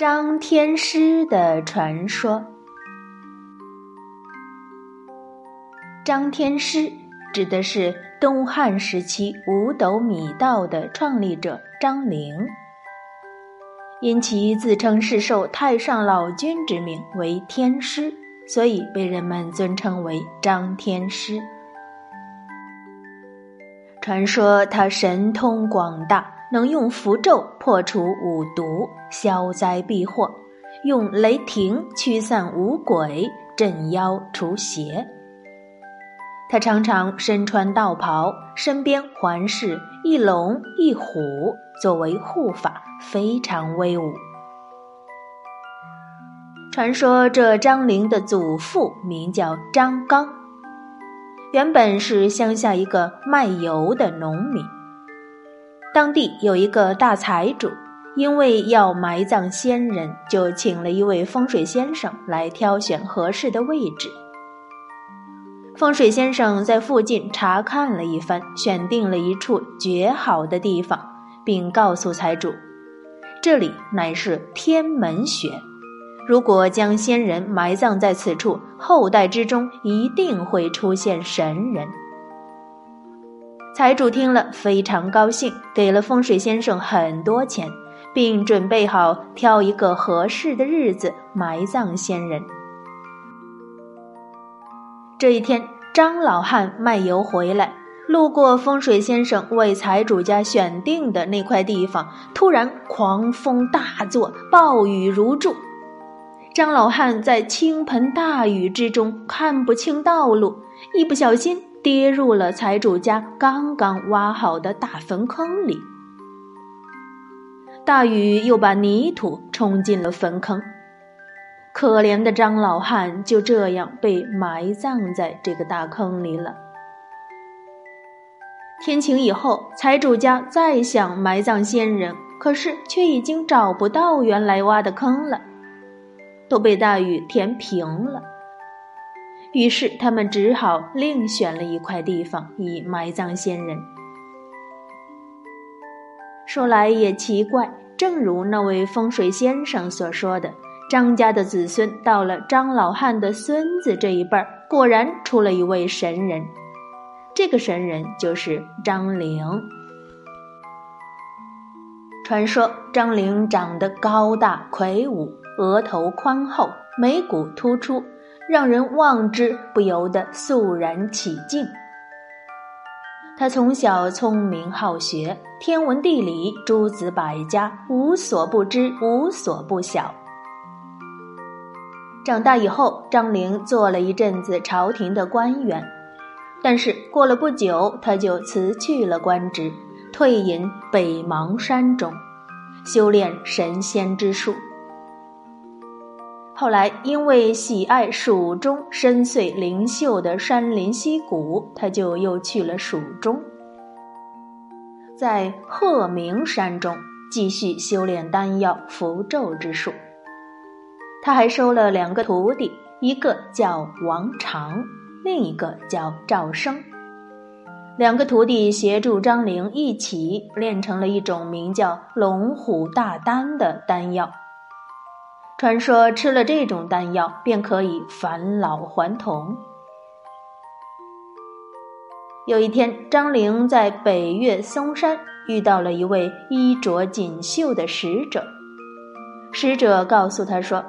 张天师的传说。张天师指的是东汉时期五斗米道的创立者张陵，因其自称是受太上老君之命为天师，所以被人们尊称为张天师。传说他神通广大。能用符咒破除五毒、消灾避祸，用雷霆驱散五鬼、镇妖除邪。他常常身穿道袍，身边环饰一龙一虎作为护法，非常威武。传说这张陵的祖父名叫张刚，原本是乡下一个卖油的农民。当地有一个大财主，因为要埋葬先人，就请了一位风水先生来挑选合适的位置。风水先生在附近查看了一番，选定了一处绝好的地方，并告诉财主：“这里乃是天门穴，如果将先人埋葬在此处，后代之中一定会出现神人。”财主听了非常高兴，给了风水先生很多钱，并准备好挑一个合适的日子埋葬先人。这一天，张老汉卖油回来，路过风水先生为财主家选定的那块地方，突然狂风大作，暴雨如注。张老汉在倾盆大雨之中看不清道路，一不小心。跌入了财主家刚刚挖好的大坟坑里，大雨又把泥土冲进了坟坑，可怜的张老汉就这样被埋葬在这个大坑里了。天晴以后，财主家再想埋葬先人，可是却已经找不到原来挖的坑了，都被大雨填平了。于是他们只好另选了一块地方以埋葬先人。说来也奇怪，正如那位风水先生所说的，张家的子孙到了张老汉的孙子这一辈儿，果然出了一位神人。这个神人就是张陵。传说张陵长得高大魁梧，额头宽厚，眉骨突出。让人望之不由得肃然起敬。他从小聪明好学，天文地理、诸子百家无所不知，无所不晓。长大以后，张陵做了一阵子朝廷的官员，但是过了不久，他就辞去了官职，退隐北邙山中，修炼神仙之术。后来，因为喜爱蜀中深邃灵秀的山林溪谷，他就又去了蜀中，在鹤鸣山中继续修炼丹药符咒之术。他还收了两个徒弟，一个叫王长，另一个叫赵生。两个徒弟协助张陵一起炼成了一种名叫龙虎大丹的丹药。传说吃了这种丹药，便可以返老还童。有一天，张陵在北岳嵩山遇到了一位衣着锦绣的使者。使者告诉他说，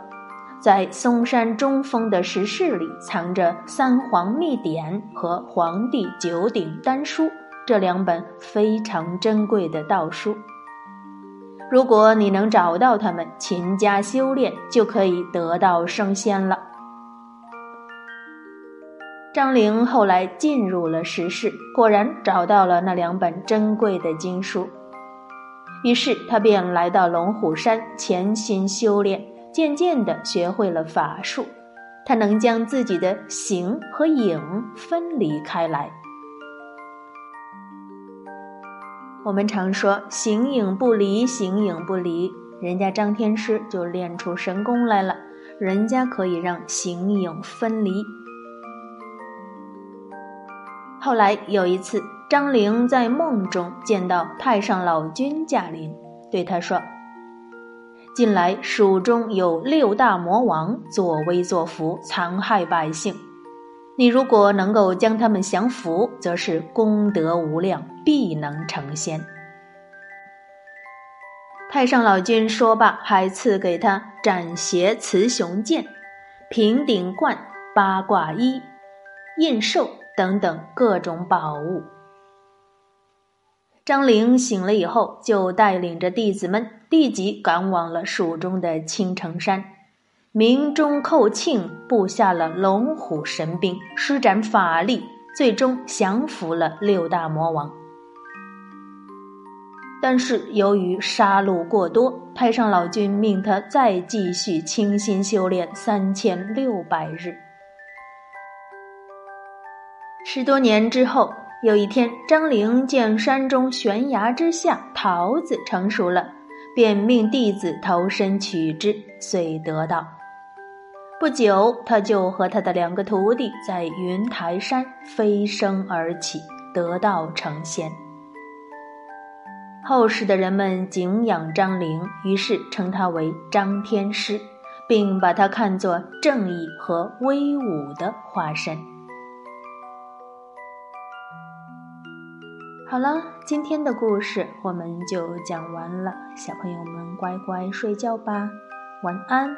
在嵩山中峰的石室里藏着三皇秘典和黄帝九鼎丹书这两本非常珍贵的道书。如果你能找到他们，勤加修炼，就可以得道升仙了。张陵后来进入了石室，果然找到了那两本珍贵的经书，于是他便来到龙虎山潜心修炼，渐渐地学会了法术，他能将自己的形和影分离开来。我们常说形影不离，形影不离。人家张天师就练出神功来了，人家可以让形影分离。后来有一次，张陵在梦中见到太上老君驾临，对他说：“近来蜀中有六大魔王作威作福，残害百姓。你如果能够将他们降服，则是功德无量，必能成仙。太上老君说罢，还赐给他斩邪雌雄剑、平顶冠、八卦衣、印绶等等各种宝物。张陵醒了以后，就带领着弟子们立即赶往了蜀中的青城山。明中寇庆，布下了龙虎神兵，施展法力，最终降服了六大魔王。但是由于杀戮过多，太上老君命他再继续清心修炼三千六百日。十多年之后。有一天，张陵见山中悬崖之下桃子成熟了，便命弟子投身取之，遂得道。不久，他就和他的两个徒弟在云台山飞升而起，得道成仙。后世的人们敬仰张陵，于是称他为张天师，并把他看作正义和威武的化身。好了，今天的故事我们就讲完了，小朋友们乖乖睡觉吧，晚安。